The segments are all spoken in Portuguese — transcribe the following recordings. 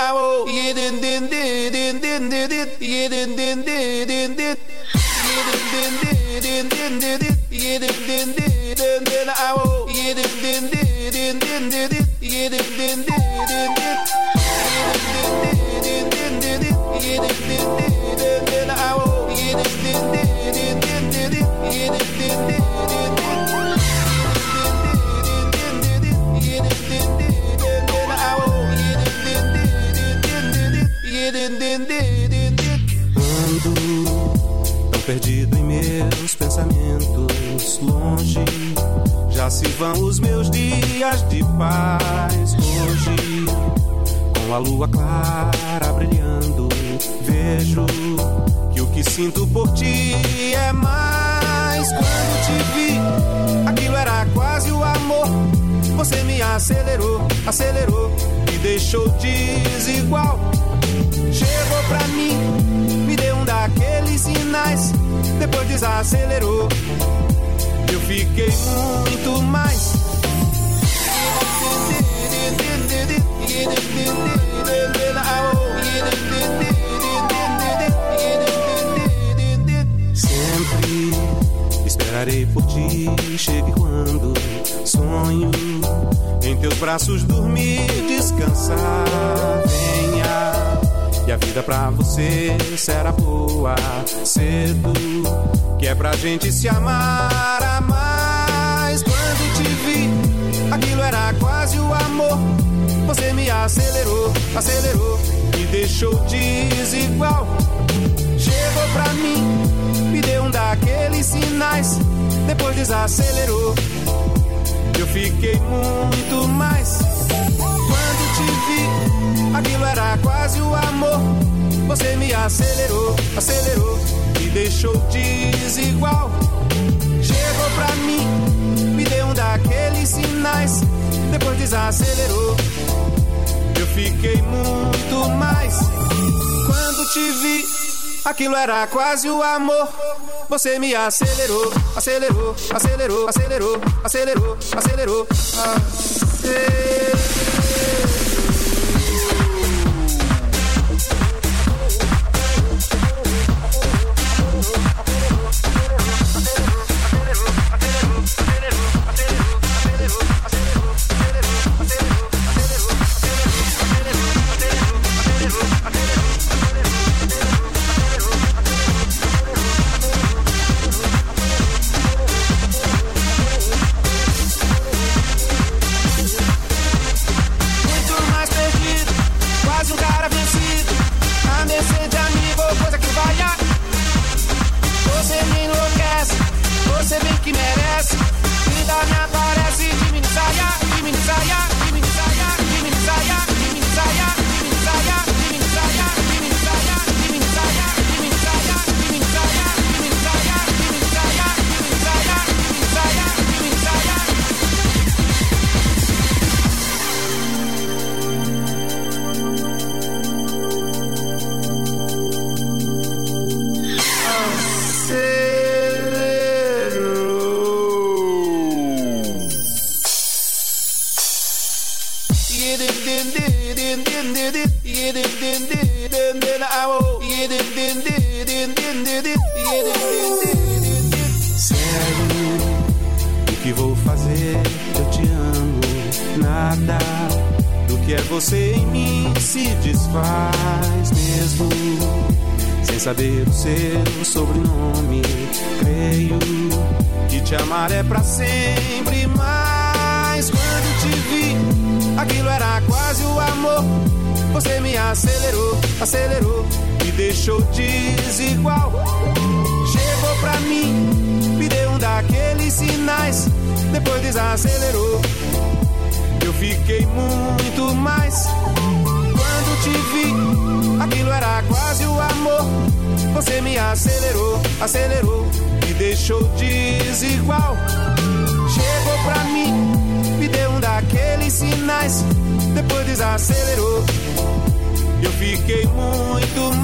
I will. Ando tão perdido em meus pensamentos, longe. Já se vão os meus dias de paz. Hoje, com a lua clara brilhando, vejo que o que sinto por ti é mais. Quando te vi, aquilo era quase o amor. Você me acelerou, acelerou, me deixou desigual. Chegou pra mim, me deu um daqueles sinais, depois desacelerou. Eu fiquei muito mais. Sempre esperarei por ti, chegue quando sonho em teus braços dormir, descansar. Venha, e a vida pra você será boa cedo. Que é pra gente se amar a mais. Quando te vi, aquilo era quase o amor. Você me acelerou, acelerou, me deixou desigual. Chegou pra mim, me deu um daqueles sinais, depois desacelerou. Eu fiquei muito mais. Te vi, aquilo era quase o amor. Você me acelerou, acelerou, me deixou desigual. Chegou pra mim, me deu um daqueles sinais, depois desacelerou. Eu fiquei muito mais. Quando te vi, aquilo era quase o amor. Você me acelerou, acelerou, acelerou, acelerou, acelerou, acelerou, acelerou. Muito Sério, o que vou fazer? Eu te amo. Nada do que é você em mim se desfaz mesmo. Sem saber o seu sobrenome, creio que te amar é pra sempre. Mas quando te vi, aquilo era quase o amor. Você me acelerou, acelerou, deixou desigual. Chegou pra mim, me deu um daqueles sinais, depois desacelerou. Eu fiquei muito mais. Quando te vi, aquilo era quase o amor. Você me acelerou, acelerou, me deixou desigual. Chegou pra mim, me deu um daqueles sinais, depois desacelerou. Eu fiquei muito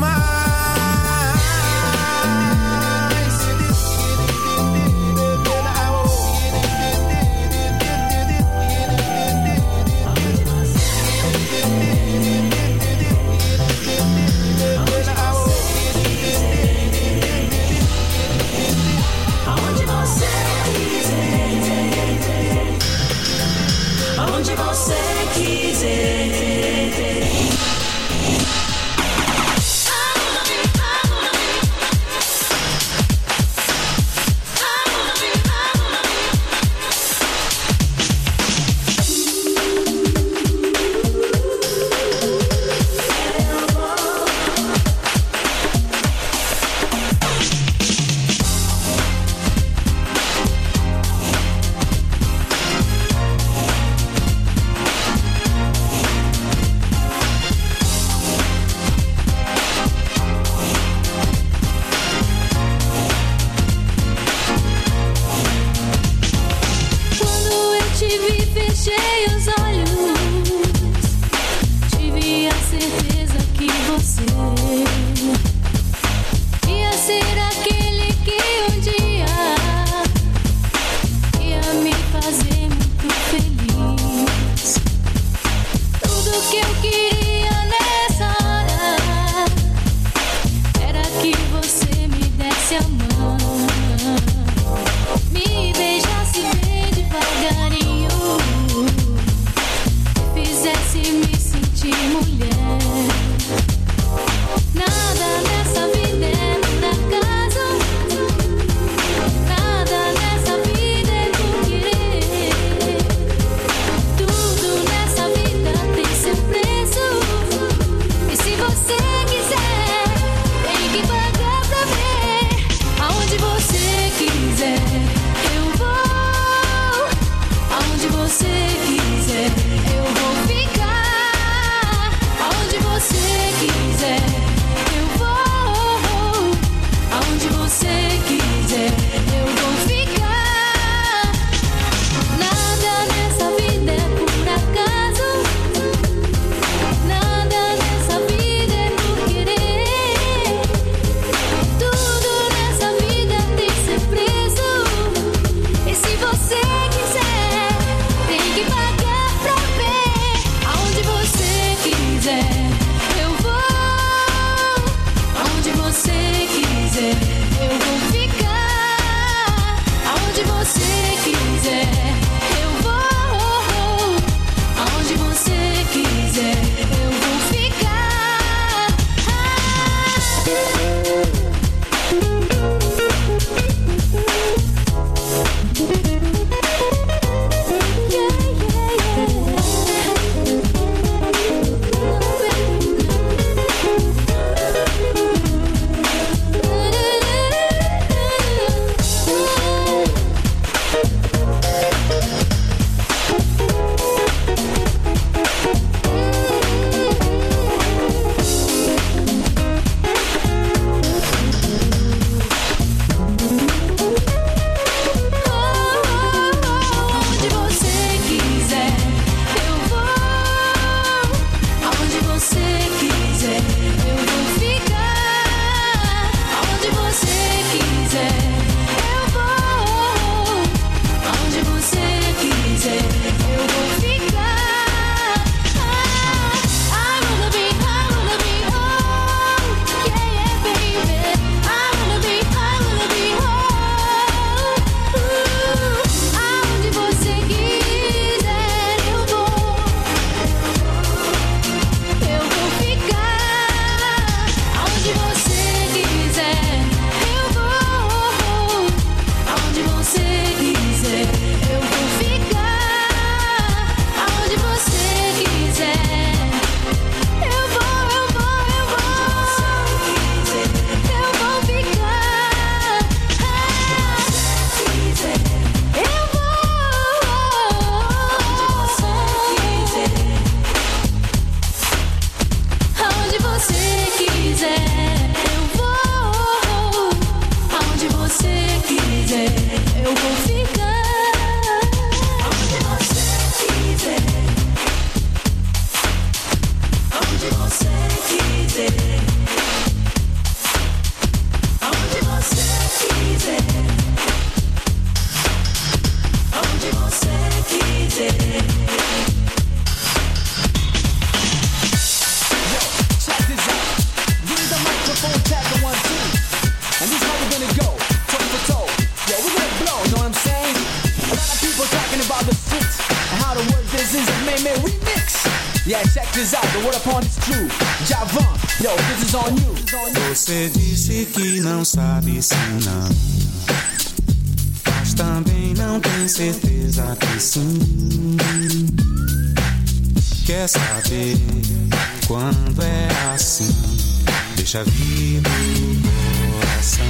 deixa vir no coração.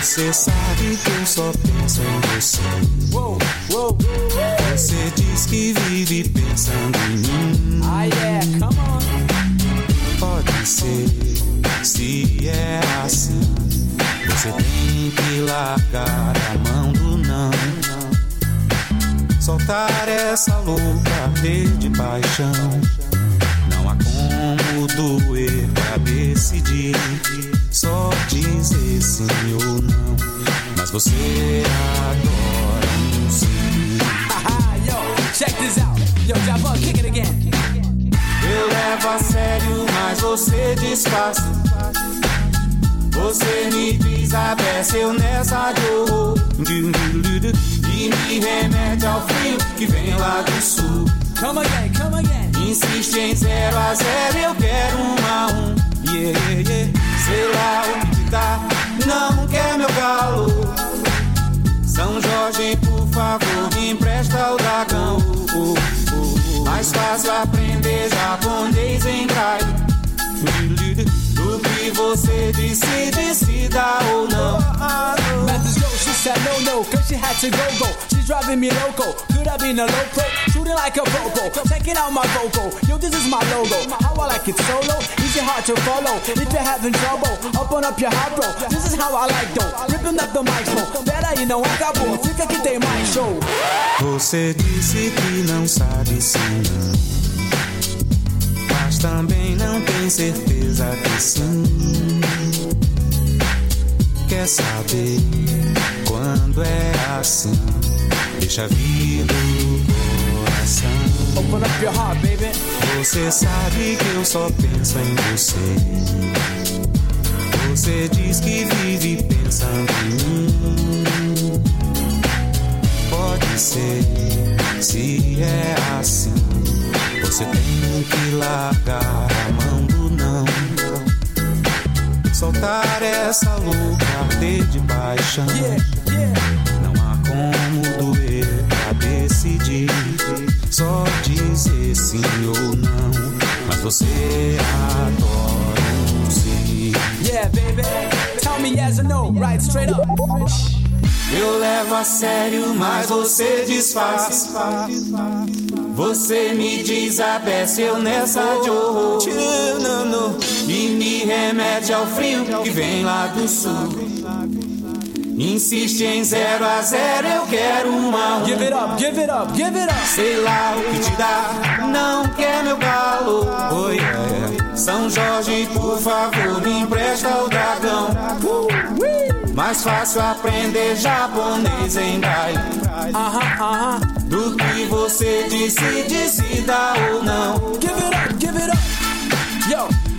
Você sabe que eu só penso em você. Você diz que vive pensando em mim. Ah, Pode ser, se é assim. Você tem que largar a mão do não. Soltar essa louca rede de paixão. Você disfarça. Você me desabece, eu nessa horror. E me remete ao frio que vem lá do sul. Come again, come again. Insiste em zero a zero, eu quero um a um. Yeah, yeah, yeah. Sei lá o que dá, não quer meu galo. She go, go. She's driving me loco. Could I be in a pro? Shooting like a popo. Checking out my vocal. Yo, this is my logo. How I like it solo. Easy hard to follow. If you're having trouble, open up your heart, bro. This is how I like though. Ripping up the microphone. Better you know, acabou. Fica que tem mais show. Você disse que não sabe se. Mas também não tem certeza que sim. Quer saber quando é assim? Deixa vir do coração. Open up your heart, baby. Você sabe que eu só penso em você. Você diz que vive pensando em mim. Pode ser, se é assim. Você tem que largar a mão do não. Soltar essa louca de paixão. Yeah. Não há como doer pra decidir. Só dizer sim ou não. Mas você adora um sim. Yeah, baby. Tell me yes or no, right straight up. Eu levo a sério, mas você disfarça. Você me desabece, eu nessa de horror. E me remete ao frio que vem lá do sul. Insiste em zero a zero, eu quero uma um. Give it up, give it up, give it up. Sei lá o que te dá, não quer meu galo. Oh, yeah. São Jorge, por favor, me empresta o dragão. Mais fácil aprender japonês em braille. Uh-huh. Do que você decide se dá ou não. Give it up, give it up.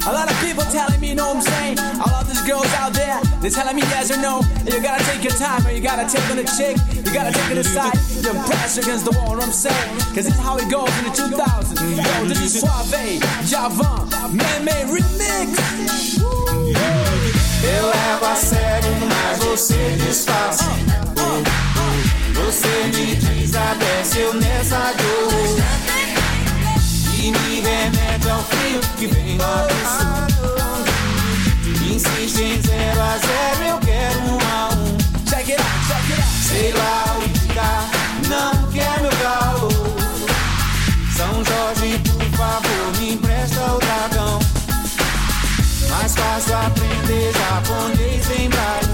A lot of people telling me, know what I'm saying? All of these girls out there, they're telling me yes or no. And you gotta take your time, or you gotta take on a chick, you gotta take it aside. You press against the wall, what I'm saying? Cause this is how it goes in the 2000s. Yo, this is Suave, Javan, Man Man Remix. Eu levo a sério, mas você disfarça. Uh, uh, uh. Você me desabece, eu nessa dor. E me remete ao frio que vem lá do sul. Insiste em zero a zero, eu quero um a um. Check it out, check it out. Sei lá o que dá, não quer meu galo. São Jorge, por favor, me empresta o dragão. Mais fácil aprender japonês em braille.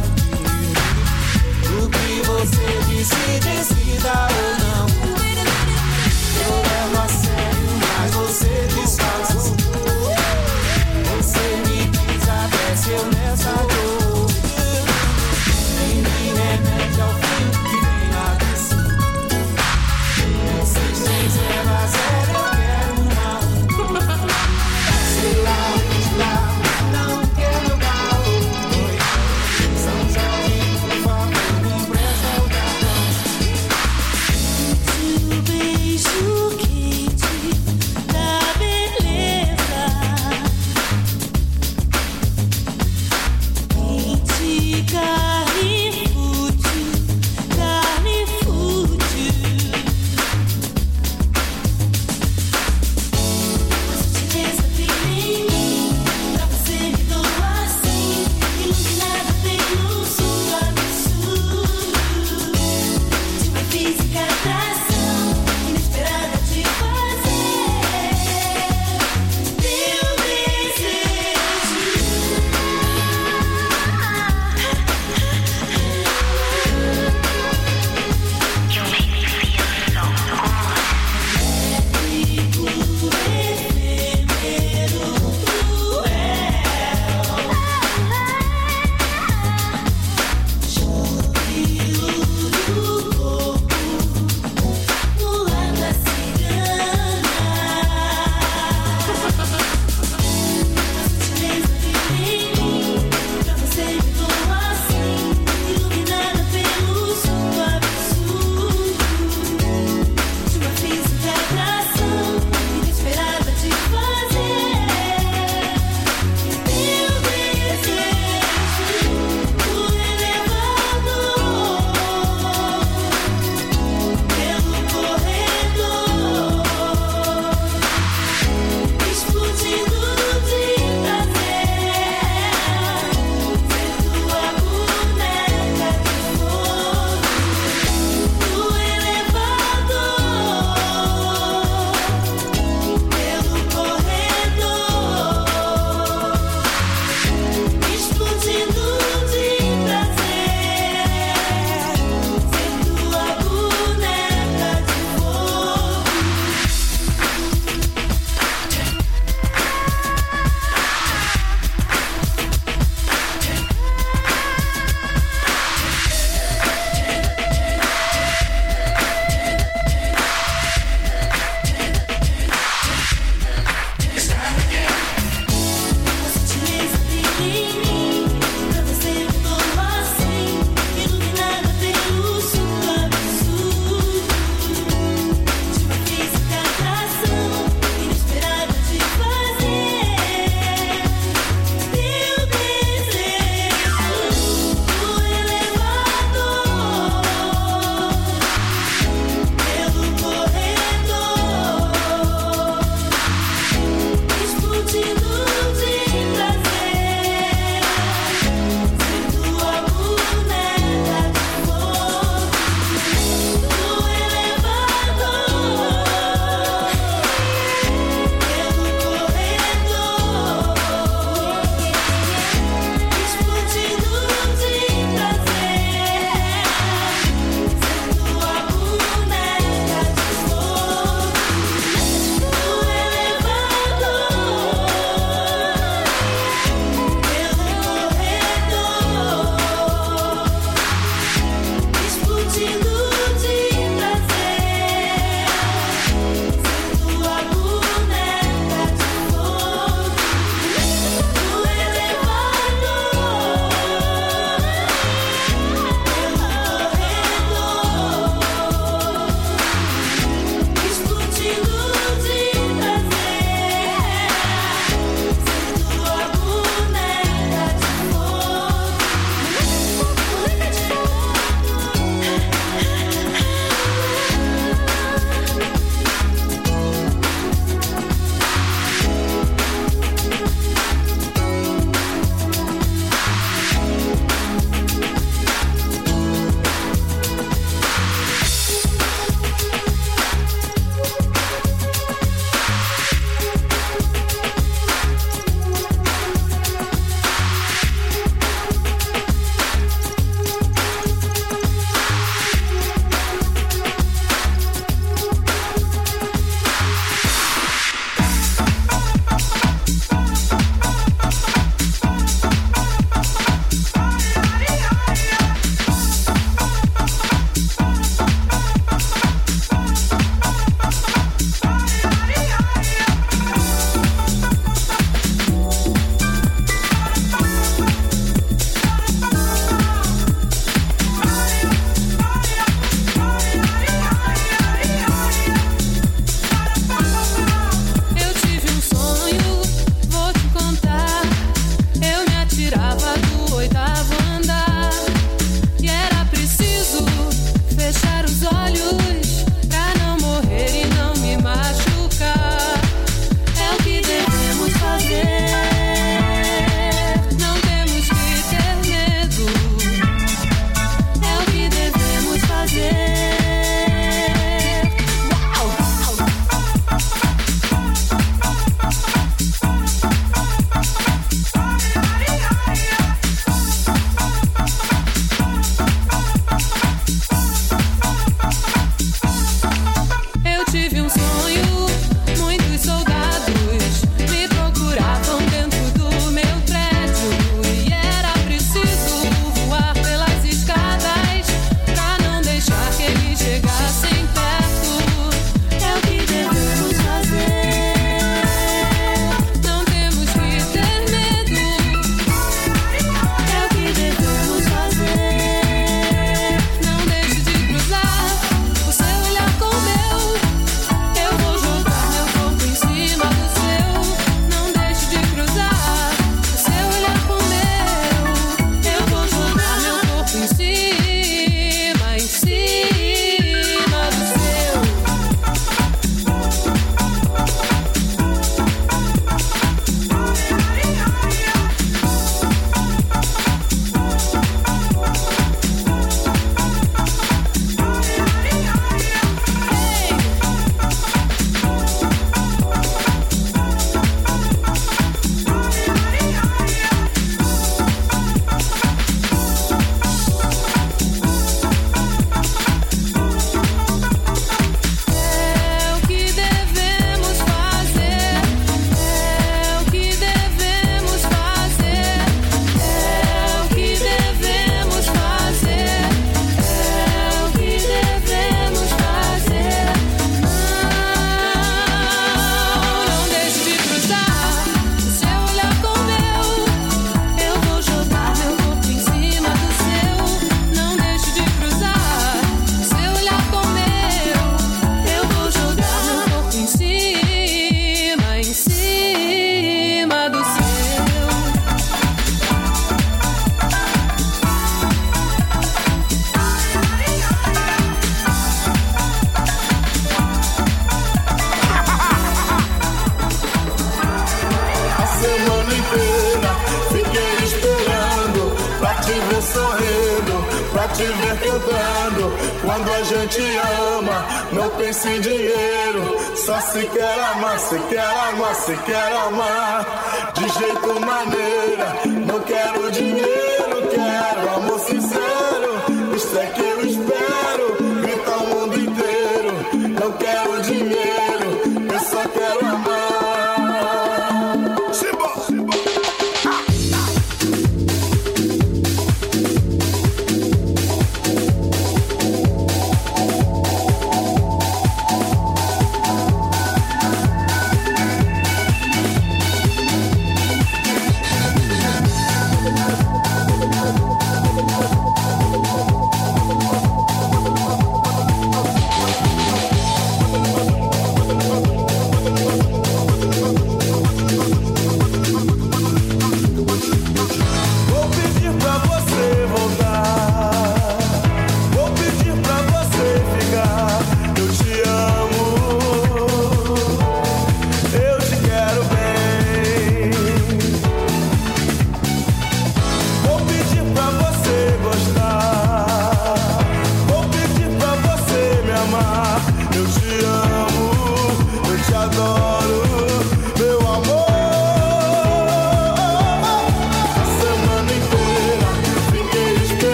Me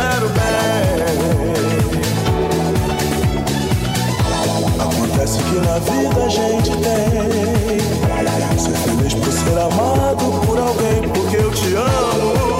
quero bem. Acontece que na vida a gente tem. Ser feliz por ser amado por alguém, porque eu te amo.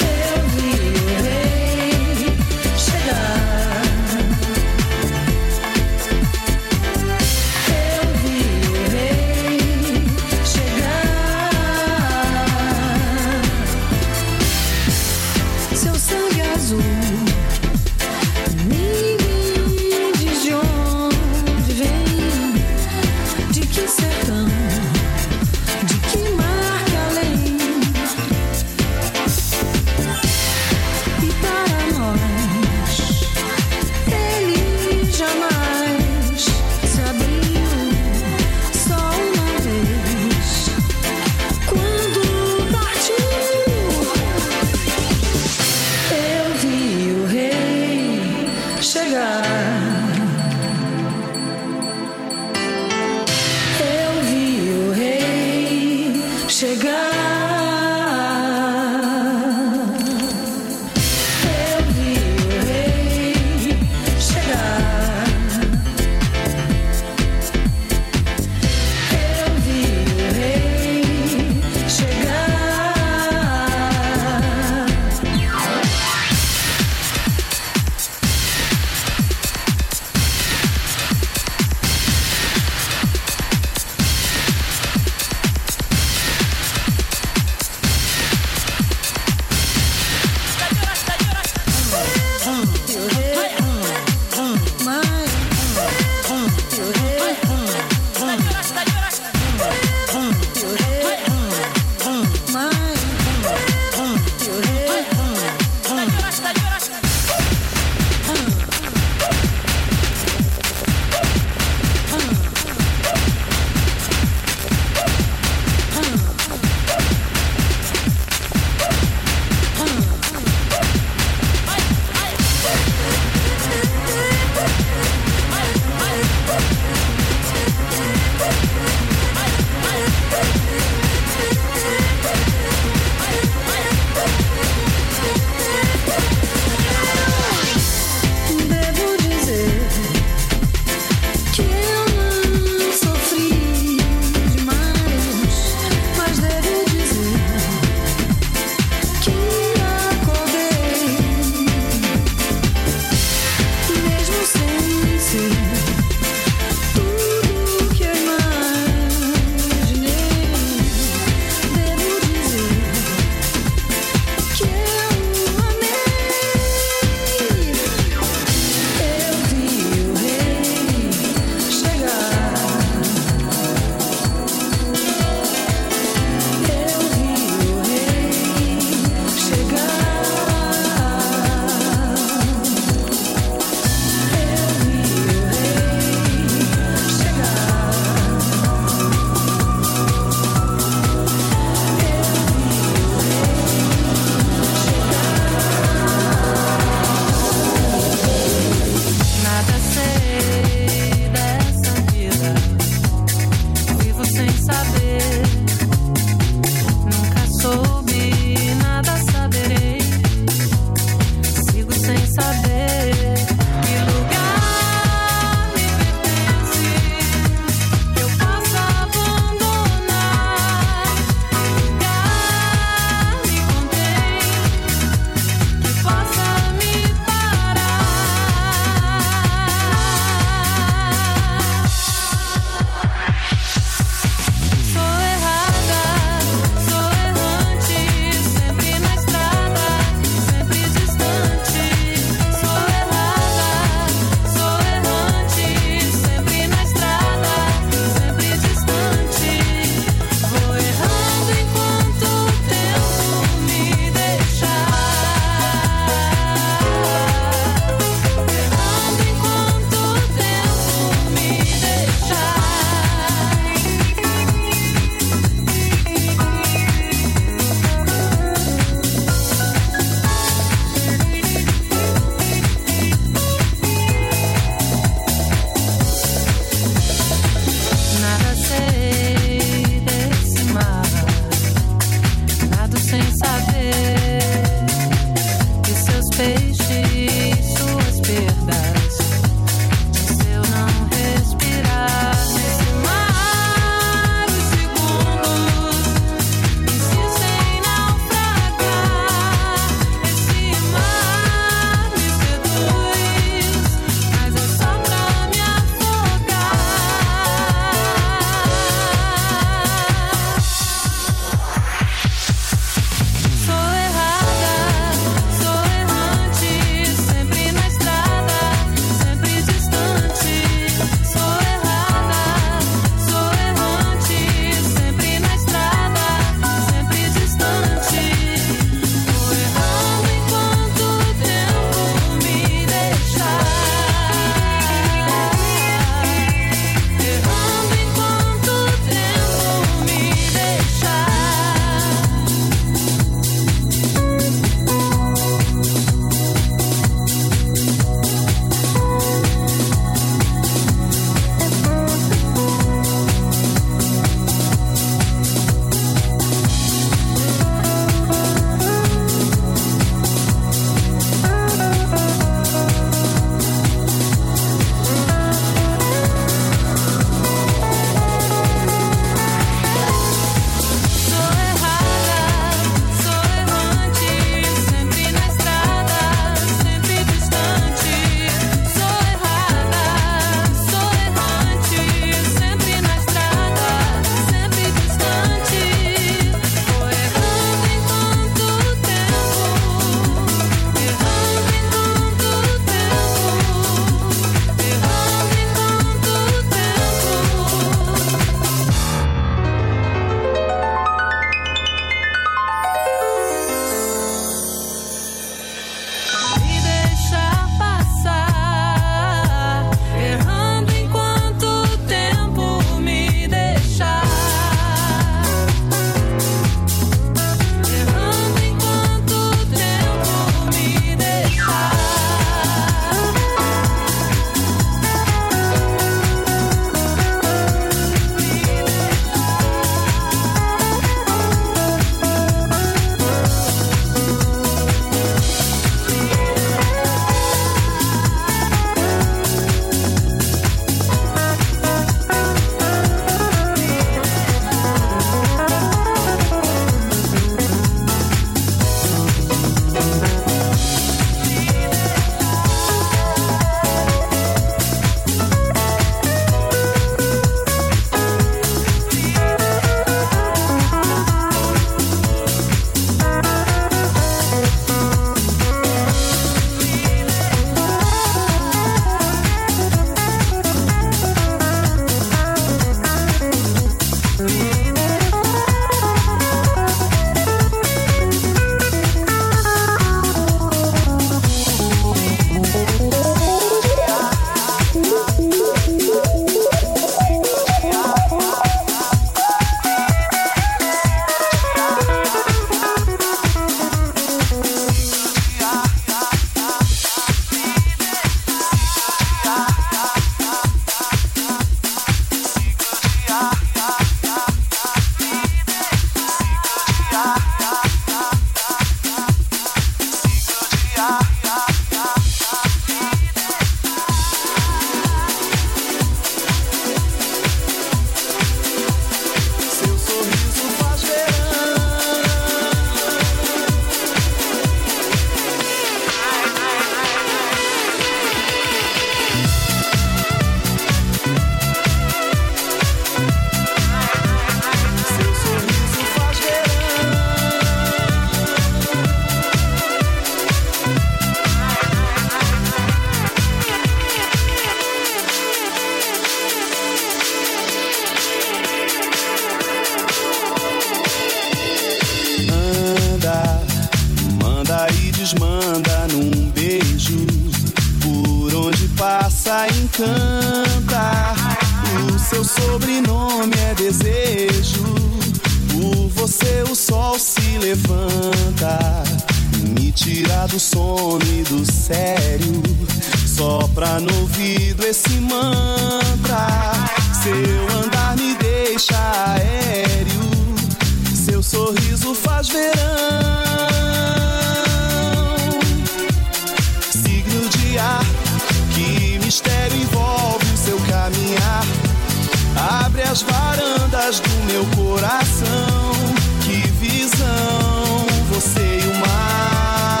As varandas do meu coração. Que visão, você e o mar.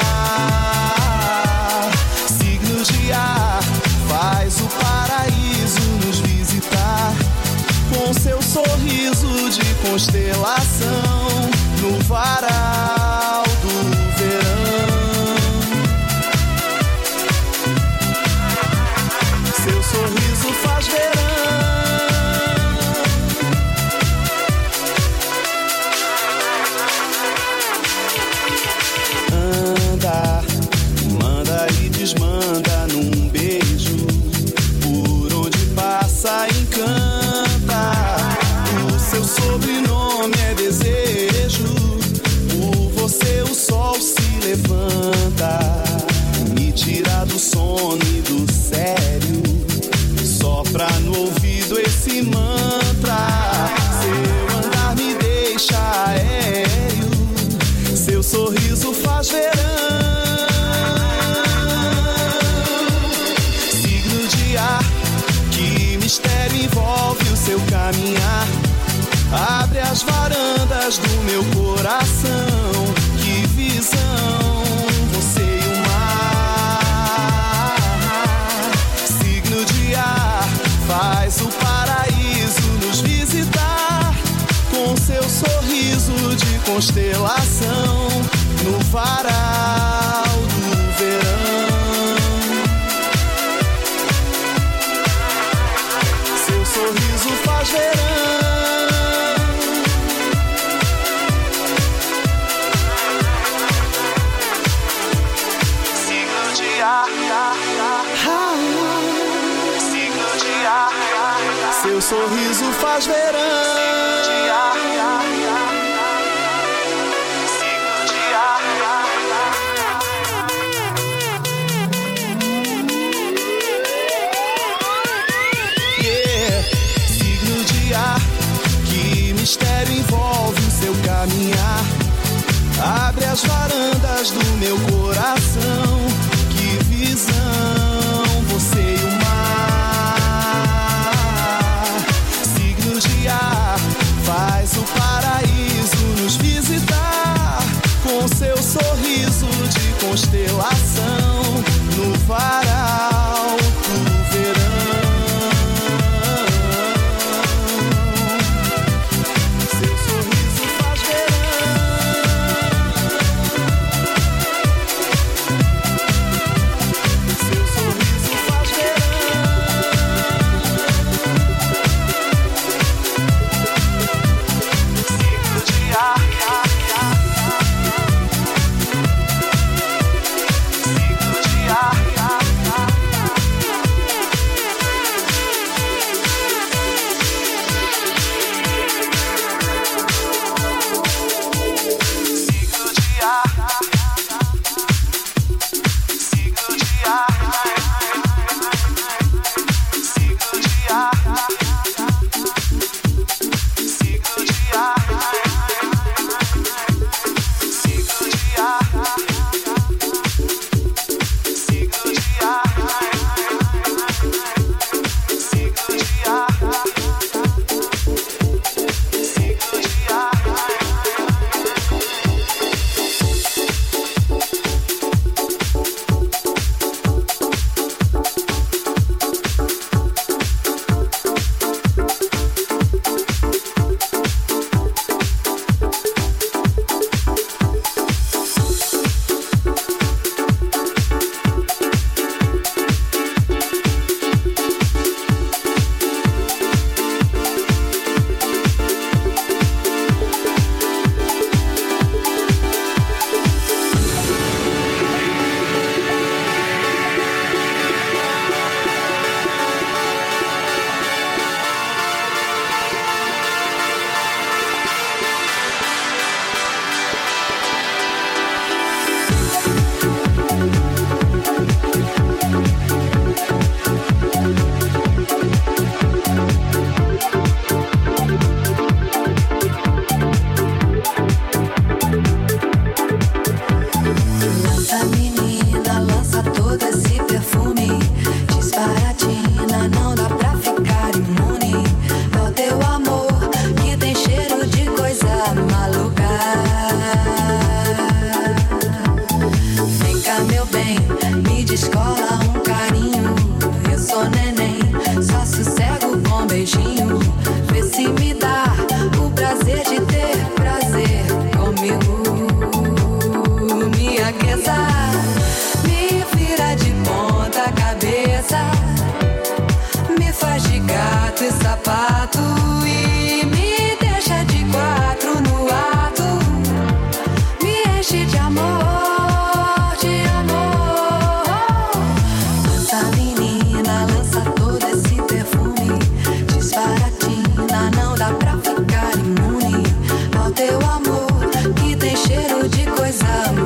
Signos de ar, faz o paraíso nos visitar. Com seu sorriso de constelação no varal do meu coração. Que visão, você e o mar. Signo de ar, faz o paraíso nos visitar. Com seu sorriso de constelação no varal sorriso faz verão. Mistério envolve o seu caminhar. Abre as varandas do meu coração, Vem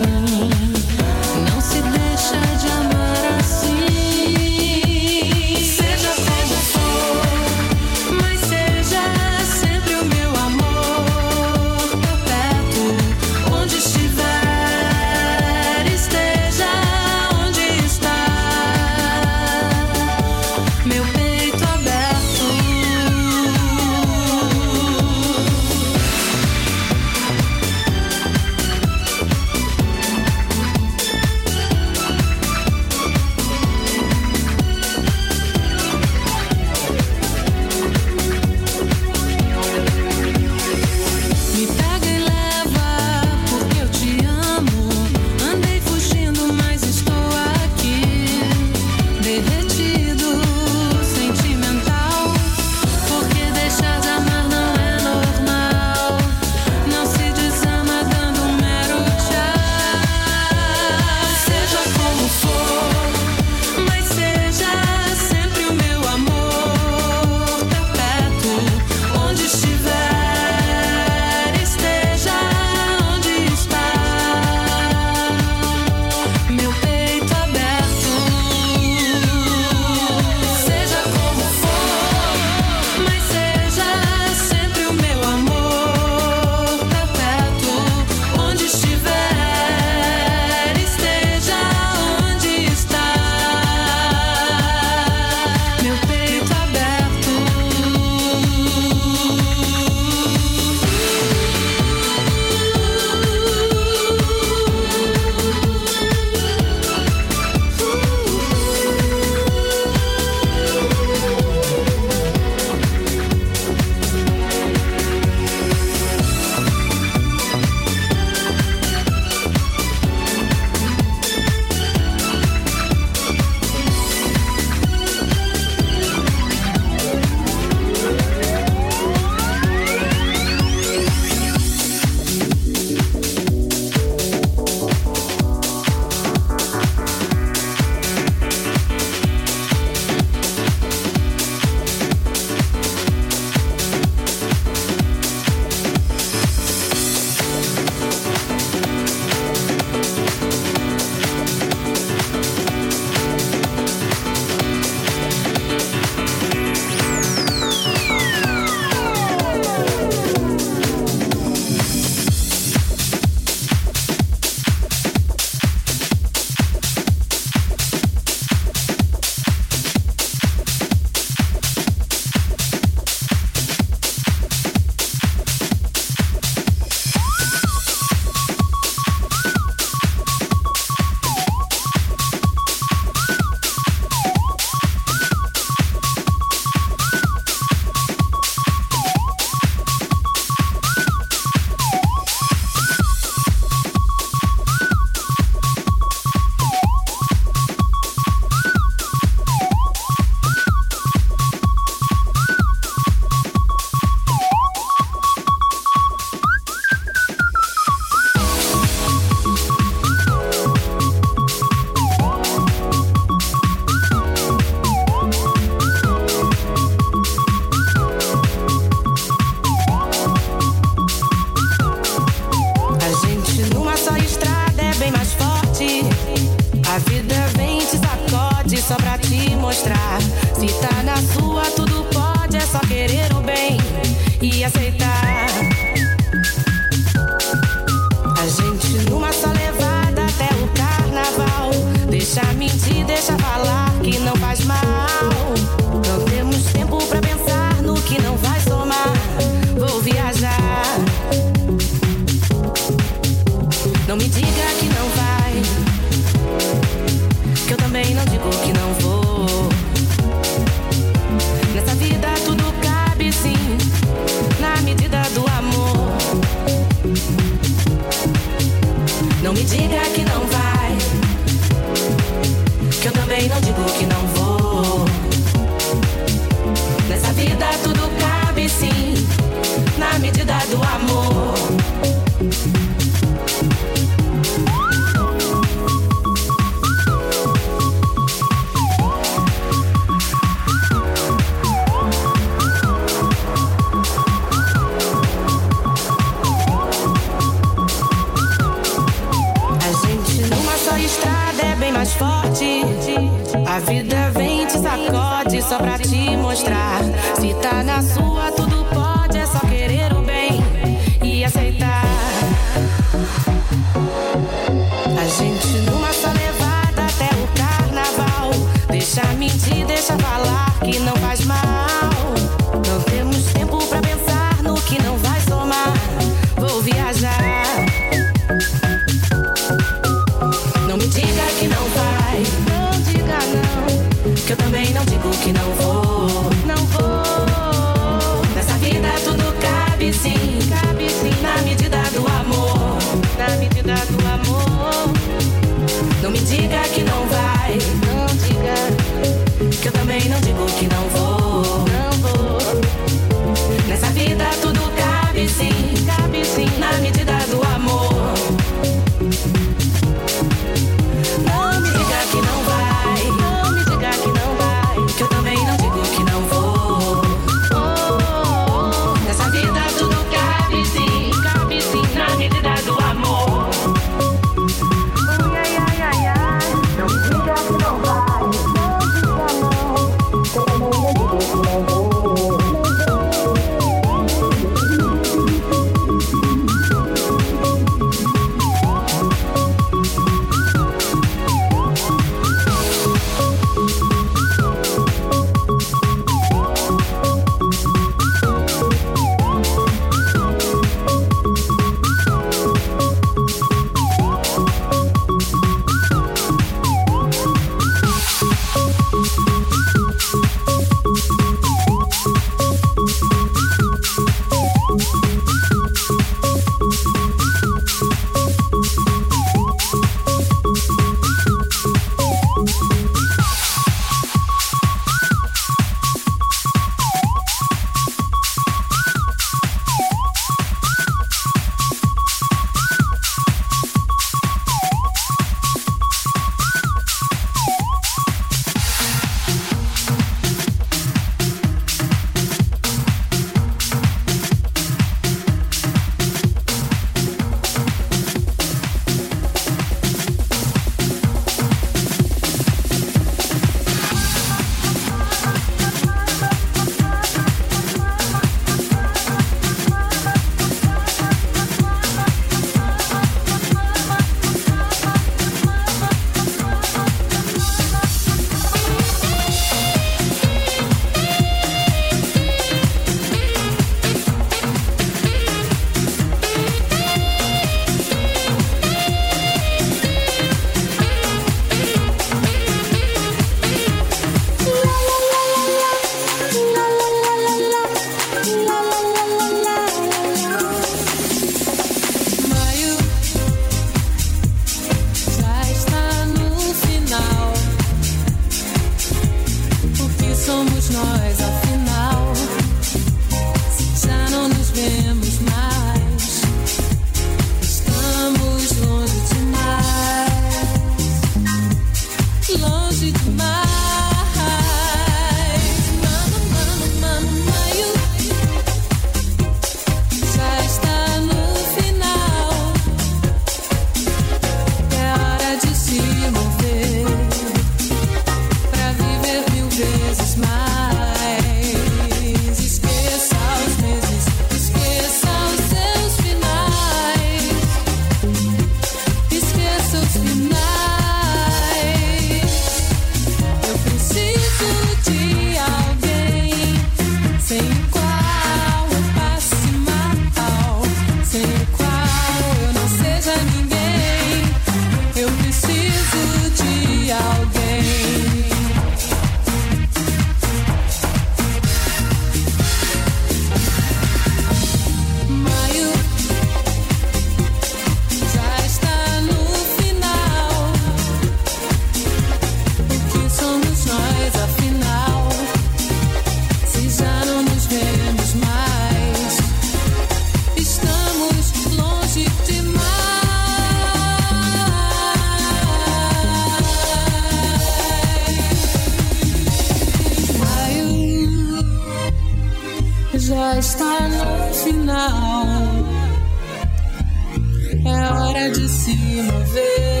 se mover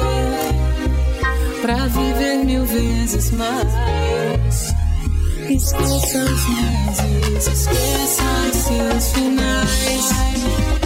pra viver mil vezes mais. Esqueça os meses, esqueça os seus finais.